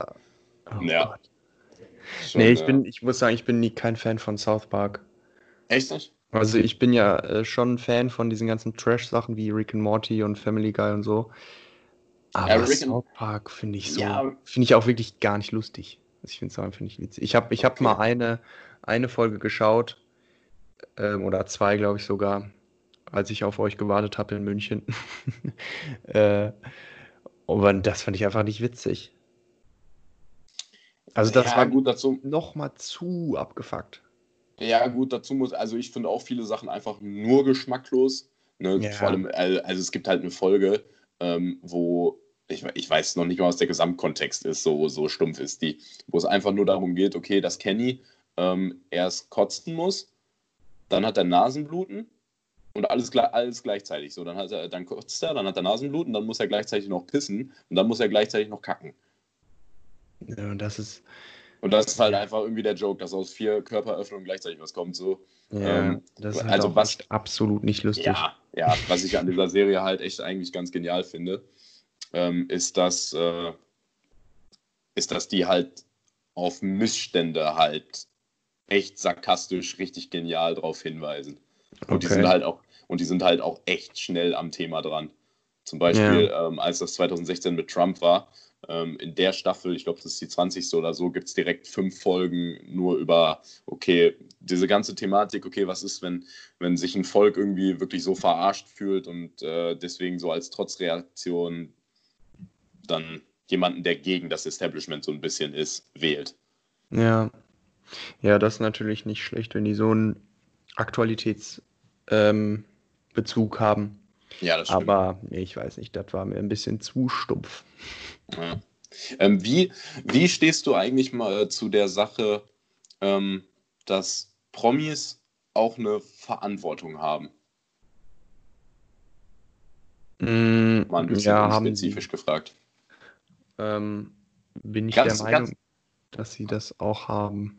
Oh ja. Schon, nee, ich, bin, ich muss sagen, ich bin nie kein Fan von South Park. Echt nicht? Also ich bin ja äh, schon Fan von diesen ganzen Trash-Sachen wie Rick and Morty und Family Guy und so. Aber ja, South Park finde ich so, ja. finde ich auch wirklich gar nicht lustig. Also ich finde es einfach nicht witzig. Ich habe ich okay. hab mal eine, eine Folge geschaut, ähm, oder zwei, glaube ich sogar, als ich auf euch gewartet habe in München. äh, und das fand ich einfach nicht witzig. Also das ja, war gut dazu. Noch mal zu abgefuckt. Ja, gut, dazu muss, also ich finde auch viele Sachen einfach nur geschmacklos. Ne? Ja. Vor allem, also es gibt halt eine Folge, ähm, wo ich, ich, weiß noch nicht mal, was der Gesamtkontext ist, so, so stumpf ist die, wo es einfach nur darum geht, okay, dass Kenny ähm, erst kotzen muss, dann hat er Nasenbluten und alles, alles gleichzeitig. So, dann, hat er, dann kotzt er, dann hat er Nasenbluten, dann muss er gleichzeitig noch pissen und dann muss er gleichzeitig noch kacken. Ja, das ist. Und das ist halt einfach irgendwie der Joke, dass aus vier Körperöffnungen gleichzeitig was kommt. So. Ja, ähm, das ist halt also was absolut nicht lustig. Ja, ja, was ich an dieser Serie halt echt eigentlich ganz genial finde, ähm, ist, dass, äh, ist, dass die halt auf Missstände halt echt sarkastisch, richtig genial darauf hinweisen. Und okay. die sind halt auch, und die sind halt auch echt schnell am Thema dran. Zum Beispiel, ja. ähm, als das 2016 mit Trump war, ähm, in der Staffel, ich glaube, das ist die 20. oder so, gibt es direkt fünf Folgen nur über, okay, diese ganze Thematik, okay, was ist, wenn, wenn sich ein Volk irgendwie wirklich so verarscht fühlt und äh, deswegen so als Trotzreaktion dann jemanden, der gegen das Establishment so ein bisschen ist, wählt. Ja. Ja, das ist natürlich nicht schlecht, wenn die so einen Aktualitätsbezug ähm, haben. Ja, das stimmt. Aber ich weiß nicht, das war mir ein bisschen zu stumpf. Ja. Ähm, wie, wie stehst du eigentlich mal zu der Sache, ähm, dass Promis auch eine Verantwortung haben? Mm, mal ein bisschen ja, spezifisch gefragt. Ähm, bin ich ganz, der Meinung, ganz... dass sie das auch haben.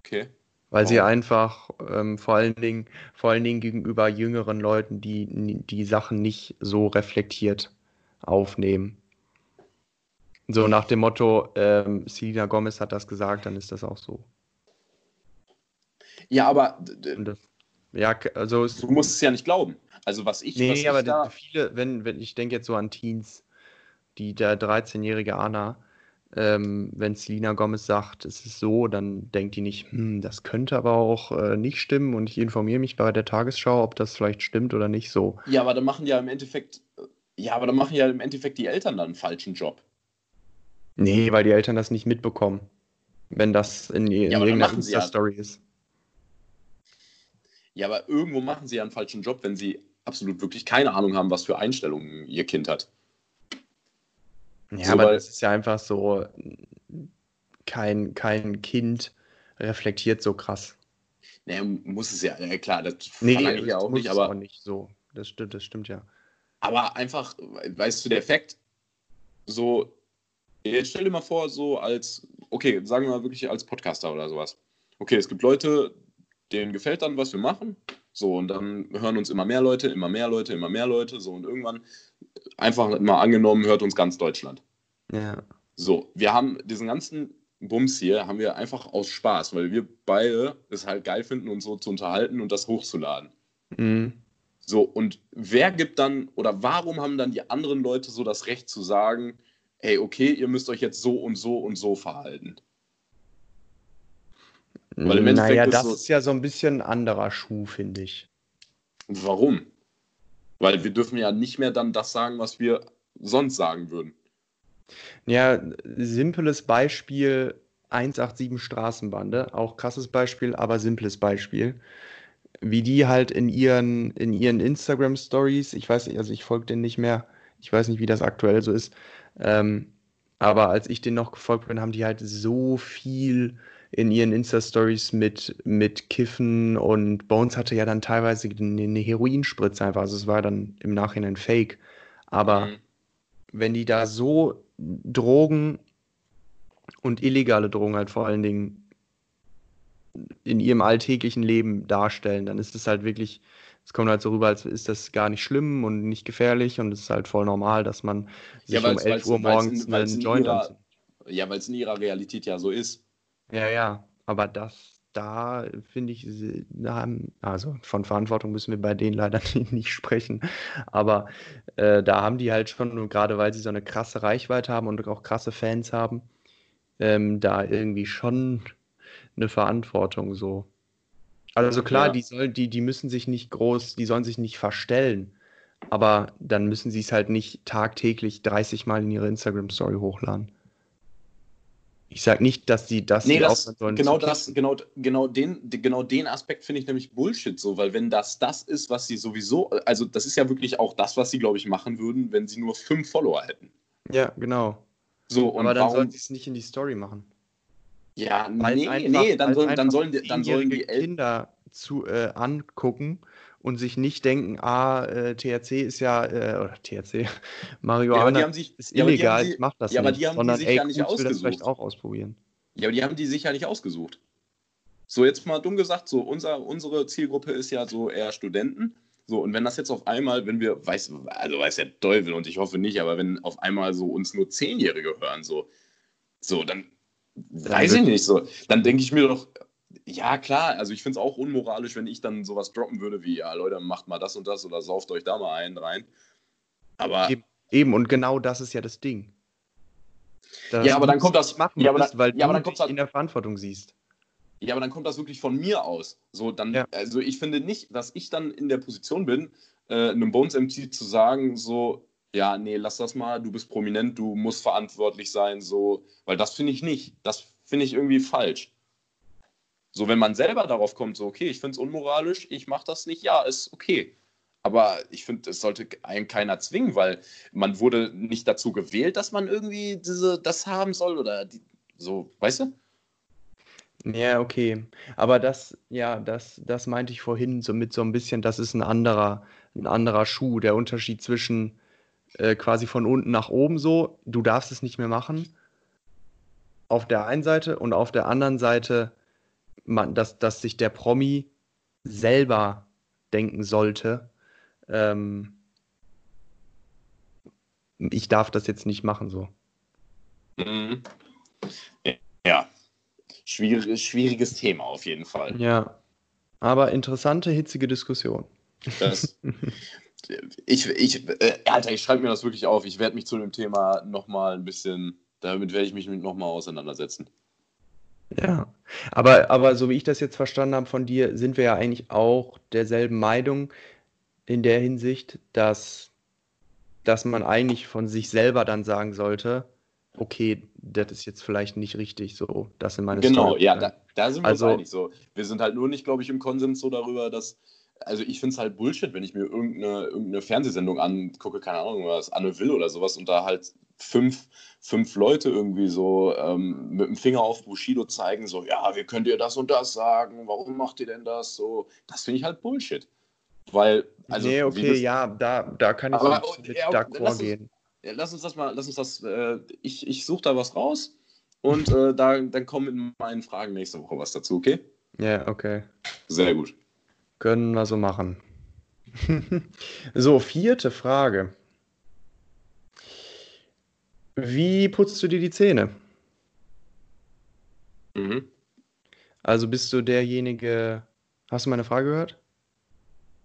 Okay. Weil oh. sie einfach ähm, vor, allen Dingen, vor allen Dingen gegenüber jüngeren Leuten, die die Sachen nicht so reflektiert aufnehmen. So nach dem Motto, ähm, Selena Gomez hat das gesagt, dann ist das auch so. Ja, aber das, ja, also du musst es ja nicht glauben. Also was ich. Nee, was aber da... viele, wenn, wenn ich denke jetzt so an Teens, die der 13-jährige Anna, ähm, wenn Selina Gomez sagt, es ist so, dann denkt die nicht, hm, das könnte aber auch äh, nicht stimmen und ich informiere mich bei der Tagesschau, ob das vielleicht stimmt oder nicht so. Ja, aber dann machen ja im Endeffekt, ja, aber dann machen ja im Endeffekt die Eltern dann einen falschen Job. Nee, weil die Eltern das nicht mitbekommen, wenn das in, in ja, irgendeiner Insta-Story ja, ist. Ja, aber irgendwo machen sie ja einen falschen Job, wenn sie absolut wirklich keine Ahnung haben, was für Einstellungen ihr Kind hat. Ja, so, aber das ist ja einfach so, kein, kein Kind reflektiert so krass. Nee, muss es ja, ja klar, das nee, ich ja auch nicht, aber. Auch nicht so. Das stimmt, das stimmt ja. Aber einfach, weißt du, der Fakt, so, jetzt stell dir mal vor, so als, okay, sagen wir mal wirklich als Podcaster oder sowas. Okay, es gibt Leute, denen gefällt dann, was wir machen. So, und dann hören uns immer mehr Leute, immer mehr Leute, immer mehr Leute. So, und irgendwann einfach mal angenommen, hört uns ganz Deutschland. Ja. So, wir haben diesen ganzen Bums hier, haben wir einfach aus Spaß, weil wir beide es halt geil finden, uns so zu unterhalten und das hochzuladen. Mhm. So, und wer gibt dann oder warum haben dann die anderen Leute so das Recht zu sagen, hey, okay, ihr müsst euch jetzt so und so und so verhalten? Weil im Endeffekt naja, ist das so, ist ja so ein bisschen ein anderer Schuh, finde ich. Warum? Weil wir dürfen ja nicht mehr dann das sagen, was wir sonst sagen würden. Ja, simples Beispiel 187 Straßenbande, auch krasses Beispiel, aber simples Beispiel wie die halt in ihren, in ihren Instagram-Stories, ich weiß nicht, also ich folge denen nicht mehr, ich weiß nicht, wie das aktuell so ist, ähm, aber als ich denen noch gefolgt bin, haben die halt so viel in ihren Insta-Stories mit, mit Kiffen und Bones hatte ja dann teilweise eine Heroinspritze einfach, also es war dann im Nachhinein fake. Aber mhm. wenn die da so Drogen und illegale Drogen halt vor allen Dingen in ihrem alltäglichen Leben darstellen, dann ist es halt wirklich, es kommt halt so rüber, als ist das gar nicht schlimm und nicht gefährlich und es ist halt voll normal, dass man sich ja, um 11 Uhr morgens in, einen Joint ihrer, Ja, weil es in ihrer Realität ja so ist. Ja, ja, aber das, da finde ich, also von Verantwortung müssen wir bei denen leider nicht sprechen, aber äh, da haben die halt schon, gerade weil sie so eine krasse Reichweite haben und auch krasse Fans haben, ähm, da irgendwie schon eine Verantwortung so. Also klar, ja. die sollen, die, die müssen sich nicht groß, die sollen sich nicht verstellen. Aber dann müssen sie es halt nicht tagtäglich 30 Mal in ihre Instagram-Story hochladen. Ich sage nicht, dass die das nee, das, sollen. Genau das, genau, genau den, genau den Aspekt finde ich nämlich Bullshit so, weil wenn das das ist, was sie sowieso, also das ist ja wirklich auch das, was sie, glaube ich, machen würden, wenn sie nur fünf Follower hätten. Ja, genau. So, Aber dann warum, sollen sie es nicht in die Story machen. Ja, nee, einfach, nee, dann, soll, dann sollen die, dann sollen die Kinder zu, äh, angucken und sich nicht denken, ah, äh, THC ist ja, äh, oder THC, Marihuana ja, sich, ist illegal, ja, ich mach das ja, nicht. aber die haben sondern, die sich ey, ja nicht ausgesucht. das vielleicht auch ausprobieren. Ja, aber die haben die sich ja nicht ausgesucht. So, jetzt mal dumm gesagt, so, unser, unsere Zielgruppe ist ja so eher Studenten. So, und wenn das jetzt auf einmal, wenn wir, weiß, also weiß der Teufel und ich hoffe nicht, aber wenn auf einmal so uns nur Zehnjährige hören, so, so, dann Weiß ich nicht so. Dann denke ich mir doch, ja klar, also ich finde es auch unmoralisch, wenn ich dann sowas droppen würde wie, ja Leute, macht mal das und das oder sauft euch da mal einen rein. Aber. Eben, eben und genau das ist ja das Ding. Das ja, aber dann kommt das. Machen ja, aber dann, weil ja, aber dann kommt das, in der Verantwortung siehst. Ja, aber dann kommt das wirklich von mir aus. So, dann, ja. also ich finde nicht, dass ich dann in der Position bin, äh, einem Bones MC zu sagen, so, ja, nee, lass das mal, du bist prominent, du musst verantwortlich sein, so, weil das finde ich nicht. Das finde ich irgendwie falsch. So, wenn man selber darauf kommt, so, okay, ich finde es unmoralisch, ich mache das nicht, ja, ist okay. Aber ich finde, es sollte einem keiner zwingen, weil man wurde nicht dazu gewählt, dass man irgendwie diese, das haben soll oder die, so, weißt du? Ja, okay. Aber das, ja, das, das meinte ich vorhin so mit so ein bisschen, das ist ein anderer, ein anderer Schuh. Der Unterschied zwischen äh, quasi von unten nach oben so, du darfst es nicht mehr machen. Auf der einen Seite und auf der anderen Seite, man, dass, dass sich der Promi selber denken sollte, ähm, ich darf das jetzt nicht machen so. Mhm. Ja, Schwierig, schwieriges Thema auf jeden Fall. Ja, aber interessante, hitzige Diskussion. Das, ich, ich, äh, Alter, ich schreibe mir das wirklich auf. Ich werde mich zu dem Thema nochmal ein bisschen, damit werde ich mich nochmal auseinandersetzen. Ja, aber, aber so wie ich das jetzt verstanden habe von dir, sind wir ja eigentlich auch derselben Meinung in der Hinsicht, dass, dass man eigentlich von sich selber dann sagen sollte, okay, das ist jetzt vielleicht nicht richtig so, das sind meine Genau, Story. ja, da, da, sind wir also, uns einig so. Wir sind halt nur nicht, glaube ich, im Konsens so darüber, dass also ich finde es halt Bullshit, wenn ich mir irgendeine, irgendeine Fernsehsendung angucke, keine Ahnung was, Anne Will oder sowas, und da halt fünf, fünf Leute irgendwie so ähm, mit dem Finger auf Bushido zeigen, so, ja, wie könnt ihr das und das sagen? Warum macht ihr denn das? So, das finde ich halt Bullshit. Weil, also. Nee, okay, das, ja, da, da kann ich aber, mit ja, d'accord gehen. Ja, lass uns das mal, lass uns das, äh, ich, ich suche da was raus und äh, da, dann kommen in meinen Fragen nächste Woche was dazu, okay? Ja, okay. Sehr gut. Können wir so machen. so, vierte Frage. Wie putzt du dir die Zähne? Mhm. Also bist du derjenige. Hast du meine Frage gehört?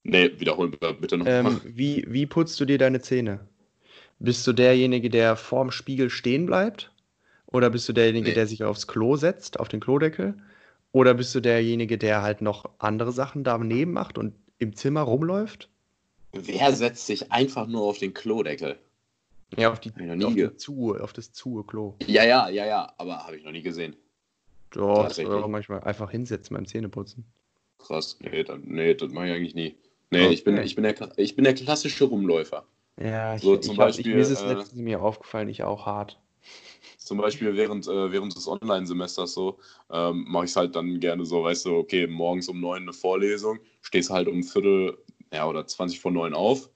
Nee, wiederholen wir bitte noch. Ähm, wie, wie putzt du dir deine Zähne? Bist du derjenige, der vorm Spiegel stehen bleibt? Oder bist du derjenige, Nee. der sich aufs Klo setzt, auf den Klodeckel? Oder bist du derjenige, der halt noch andere Sachen daneben macht und im Zimmer rumläuft? Wer setzt sich einfach nur auf den Klodeckel? Ja, auf, die, Hab ich noch nie auf, die Zu, auf das zu Klo. Ja, ja, ja, ja, aber habe ich noch nie gesehen. Doch, Tatsächlich. oder manchmal einfach hinsetzen beim Zähneputzen. Krass, nee, das, nee, das mache ich eigentlich nie. Nee, Okay. ich, bin, ich, bin der, ich bin der klassische Rumläufer. Ja, ich, So, ich, zum ich, Beispiel, mir ist es äh, letztens mir aufgefallen, ich auch hart. Zum Beispiel während, äh, während des Online-Semesters so, ähm, mache ich es halt dann gerne so, weißt du, okay, morgens um neun eine Vorlesung, stehst halt um Viertel, ja, oder 20 vor neun auf,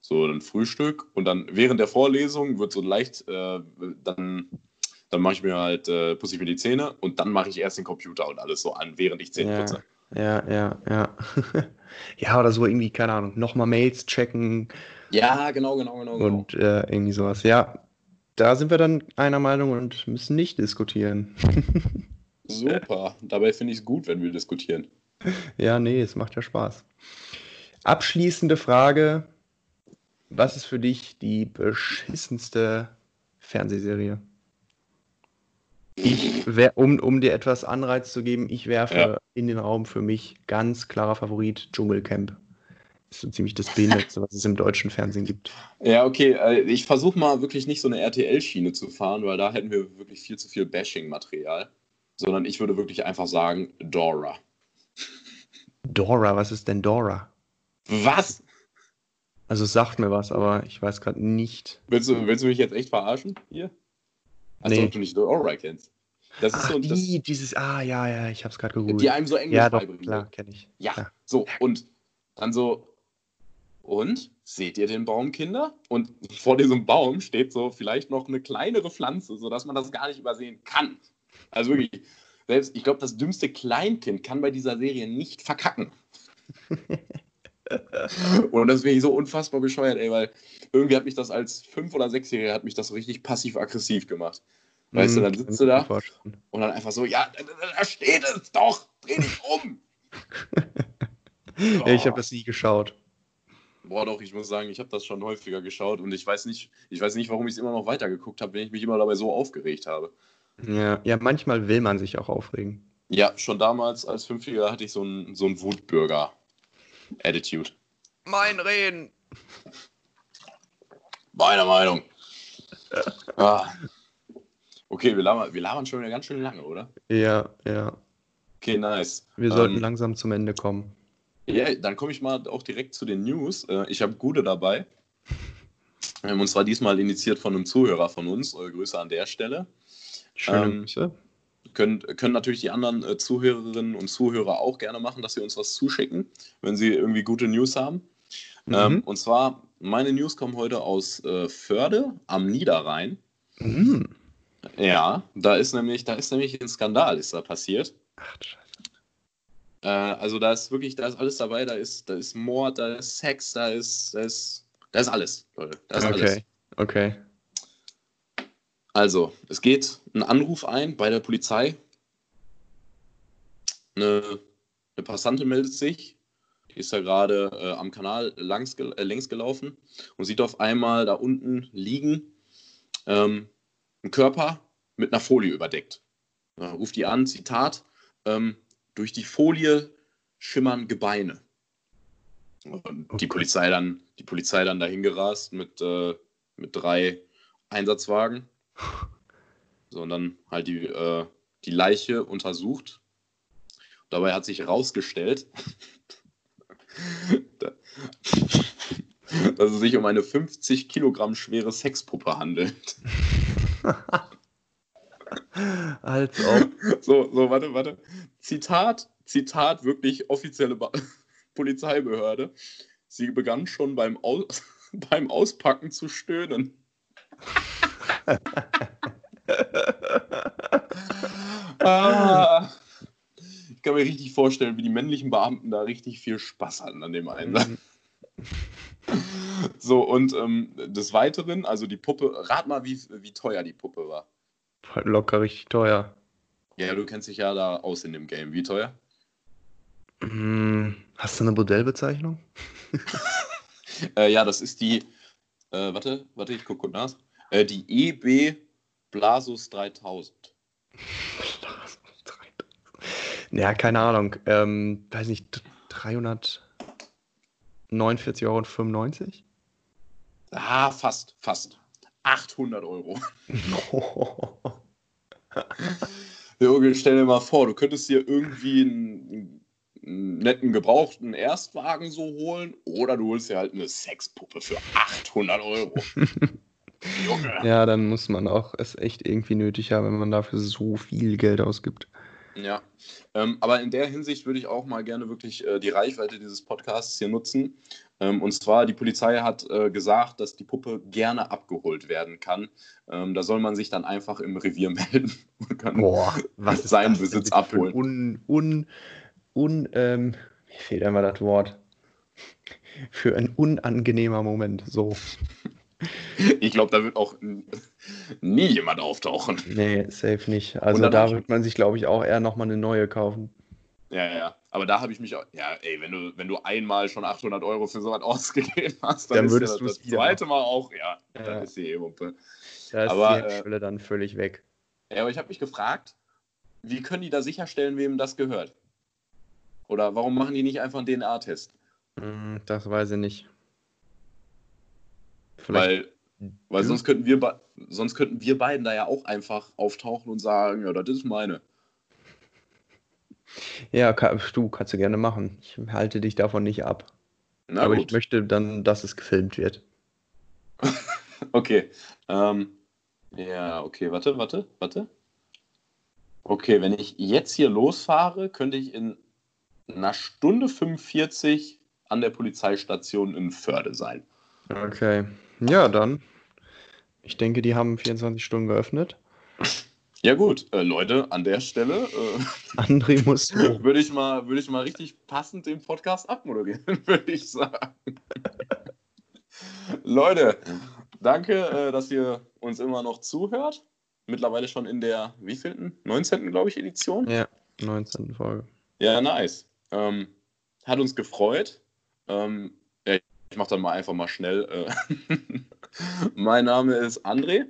so dann Frühstück und dann während der Vorlesung wird so leicht, äh, dann, dann mache ich mir halt, äh, putze ich mir die Zähne und dann mache ich erst den Computer und alles so an, während ich Zähne putze. Ja, ja, ja. ja, oder so irgendwie, keine Ahnung, nochmal Mails checken Ja, genau, genau, genau. genau. und äh, irgendwie sowas. Ja, da sind wir dann einer Meinung und müssen nicht diskutieren. Super. Dabei finde ich es gut, wenn wir diskutieren. ja, nee, es macht ja Spaß. Abschließende Frage. Was ist für dich die beschissenste Fernsehserie? Ich, um, um dir etwas Anreiz zu geben, ich werfe Ja. in den Raum für mich ganz klarer Favorit Dschungelcamp. Ist so ziemlich das Behindertste, was es im deutschen Fernsehen gibt. Ja, okay. Äh, ich versuche mal wirklich nicht so eine RTL-Schiene zu fahren, weil da hätten wir wirklich viel zu viel Bashing-Material. Sondern ich würde wirklich einfach sagen, Dora. Dora, was ist denn Dora? Was? Also es sagt mir was, aber ich weiß gerade nicht. Willst du, willst du mich jetzt echt verarschen hier? Als Nee. ob du nicht Dora kennst. Das ist Ach, so das, die, dieses, ah ja, ja, ich hab's gerade gegoogelt. die einem so Englisch ja, doch, beibringen. klar, kenne ich. Ja, Klar. so, und dann so, und seht ihr den Baum, Kinder? Und vor diesem Baum steht so vielleicht noch eine kleinere Pflanze, sodass man das gar nicht übersehen kann. Also wirklich, selbst, ich glaube, das dümmste Kleinkind kann bei dieser Serie nicht verkacken. und das finde ich so unfassbar bescheuert, ey, weil irgendwie hat mich das als Fünf- oder Sechsjähriger hat mich das so richtig passiv-aggressiv gemacht. Weißt du, dann Hm, sitzt du da und dann einfach so, ja, da, steht es doch, dreh dich um. Ja, ich habe das nie geschaut. Boah, doch, ich muss sagen, ich habe das schon häufiger geschaut und ich weiß nicht, ich weiß nicht, warum ich es immer noch weitergeguckt habe, wenn ich mich immer dabei so aufgeregt habe. Ja, ja, manchmal will man sich auch aufregen. Ja, schon damals als Fünfjähriger hatte ich so einen so Wutbürger-Attitude. Mein Reden! Meiner Meinung. ah. Okay, wir labern, wir labern schon wieder ganz schön lange, oder? Ja, ja. Okay, nice. Wir sollten Ähm, langsam zum Ende kommen. Ja, dann komme ich mal auch direkt zu den News. Äh, Ich habe gute dabei. Ähm, Und zwar diesmal initiiert von einem Zuhörer von uns. Äh, Grüße an der Stelle. Schöne ähm, Grüße. Können, können natürlich die anderen äh, Zuhörerinnen und Zuhörer auch gerne machen, dass sie uns was zuschicken, wenn sie irgendwie gute News haben. Ähm, Mhm. und zwar, meine News kommen heute aus äh, Förde am Niederrhein. Mhm. Ja, da ist nämlich, da ist nämlich ein Skandal, ist da passiert. Ach, Scheiße. Äh, also da ist wirklich, da ist alles dabei, da ist, da ist Mord, da ist Sex, da ist, da ist, da ist alles, Leute. Da ist alles. Okay, okay. Also, es geht ein Anruf ein bei der Polizei. Eine, eine Passantin meldet sich. Die ist da gerade äh, am Kanal langs, äh, längs gelaufen und sieht auf einmal da unten liegen ähm, einen Körper mit einer Folie überdeckt. Ja, ruft die an, Zitat, ähm, durch die Folie schimmern Gebeine. Und Oh die. Polizei dann, die Polizei dann dahin gerast mit, äh, mit drei Einsatzwagen. So, und dann halt die, äh, die Leiche untersucht. Dabei hat sich herausgestellt, da- dass es sich um eine 50 Kilogramm schwere Sexpuppe handelt. Als ob. So, so, warte, warte. Zitat, Zitat, wirklich offizielle Ba- Polizeibehörde. Sie begann schon beim, Aus beim Auspacken zu stöhnen. ah, ich kann mir richtig vorstellen, wie die männlichen Beamten da richtig viel Spaß hatten an dem Einsatz. Mhm. So, und ähm, des Weiteren, also die Puppe, rat mal, wie, wie teuer die Puppe war. Locker richtig teuer. Ja, du kennst dich ja da aus in dem Game. Wie teuer? Hm, hast du eine Modellbezeichnung? äh, ja, das ist die, äh, warte, warte, ich gucke kurz nach. Äh, die EB Blasus 3000. Blasus 3000. Ja, keine Ahnung. Ähm, weiß nicht, 349,95 Euro? Ah, fast, fast. 800 Euro. Junge, stell dir mal vor, du könntest dir irgendwie einen, einen, netten gebrauchten Erstwagen so holen oder du holst dir halt eine Sexpuppe für 800 Euro. Junge. Ja, dann muss man auch es echt irgendwie nötig haben, wenn man dafür so viel Geld ausgibt. Ja, ähm, aber in der Hinsicht würde ich auch mal gerne wirklich äh, die Reichweite dieses Podcasts hier nutzen. Ähm, und zwar, die Polizei hat äh, gesagt, dass die Puppe gerne abgeholt werden kann. Ähm, da soll man sich dann einfach im Revier melden und kann Boah, was seinen Besitz abholen. Un, un, un, ähm, mir fehlt einmal das Wort. Für ein unangenehmer Moment, so. Ich glaube, da wird auch nie jemand auftauchen. Nee, safe nicht. Also da wird man sich, glaube ich, auch eher nochmal eine neue kaufen. Ja, ja. Aber da habe ich mich auch, ja, ey, wenn du, wenn du einmal schon 800 Euro für sowas ausgegeben hast, dann, dann würdest du das, das zweite Mal auch, ja, ja. dann ist die E-Wumpe. Da ist aber, die Hemmschwelle äh, dann völlig weg. Ja, aber ich habe mich gefragt, wie können die da sicherstellen, wem das gehört? Oder warum machen die nicht einfach einen DNA-Test? Hm, das weiß ich nicht. Vielleicht weil, weil sonst, könnten wir, sonst könnten wir beiden da ja auch einfach auftauchen und sagen, ja, das ist meine. Ja, du kannst du gerne machen. Ich halte dich davon nicht ab. Na Aber gut. ich möchte dann, dass es gefilmt wird. okay. Ähm, ja, okay, warte, warte, warte. Okay, wenn ich jetzt hier losfahre, könnte ich in einer Stunde 45 an der Polizeistation in Förde sein. Okay. Ja, dann. Ich denke, die haben 24 Stunden geöffnet. Ja gut, äh, Leute, an der Stelle äh, André muss würde ich mal würde ich mal richtig passend den Podcast abmoderieren, würde ich sagen. Leute, danke, äh, dass ihr uns immer noch zuhört. Mittlerweile schon in der wievielten? 19. glaube ich Edition. Ja, 19. Folge. Ja, nice. Ähm, hat uns gefreut. Ähm, ich mache dann mal einfach mal schnell. Äh, mein Name ist André.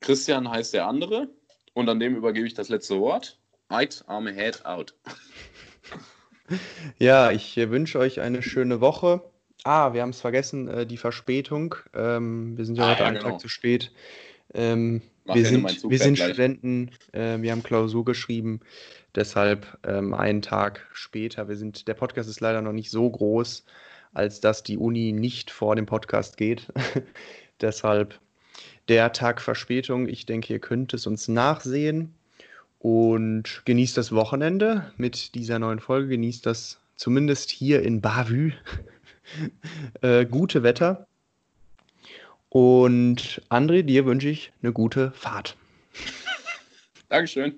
Christian heißt der andere. Und an dem übergebe ich das letzte Wort. Right arm head out. Ja, ich wünsche euch eine schöne Woche. Ah, wir haben es vergessen, äh, die Verspätung. Ähm, wir sind ja ah, heute ja, einen genau. Tag zu spät. Ähm, wir sind, wir sind Studenten, äh, wir haben Klausur geschrieben, deshalb ähm, einen Tag später. Wir sind, der Podcast ist leider noch nicht so groß als dass die Uni nicht vor dem Podcast geht. Deshalb der Tag Verspätung. Ich denke, ihr könnt es uns nachsehen und genießt das Wochenende mit dieser neuen Folge. Genießt das zumindest hier in Bavü äh, gute Wetter. Und André, dir wünsche ich eine gute Fahrt. Dankeschön.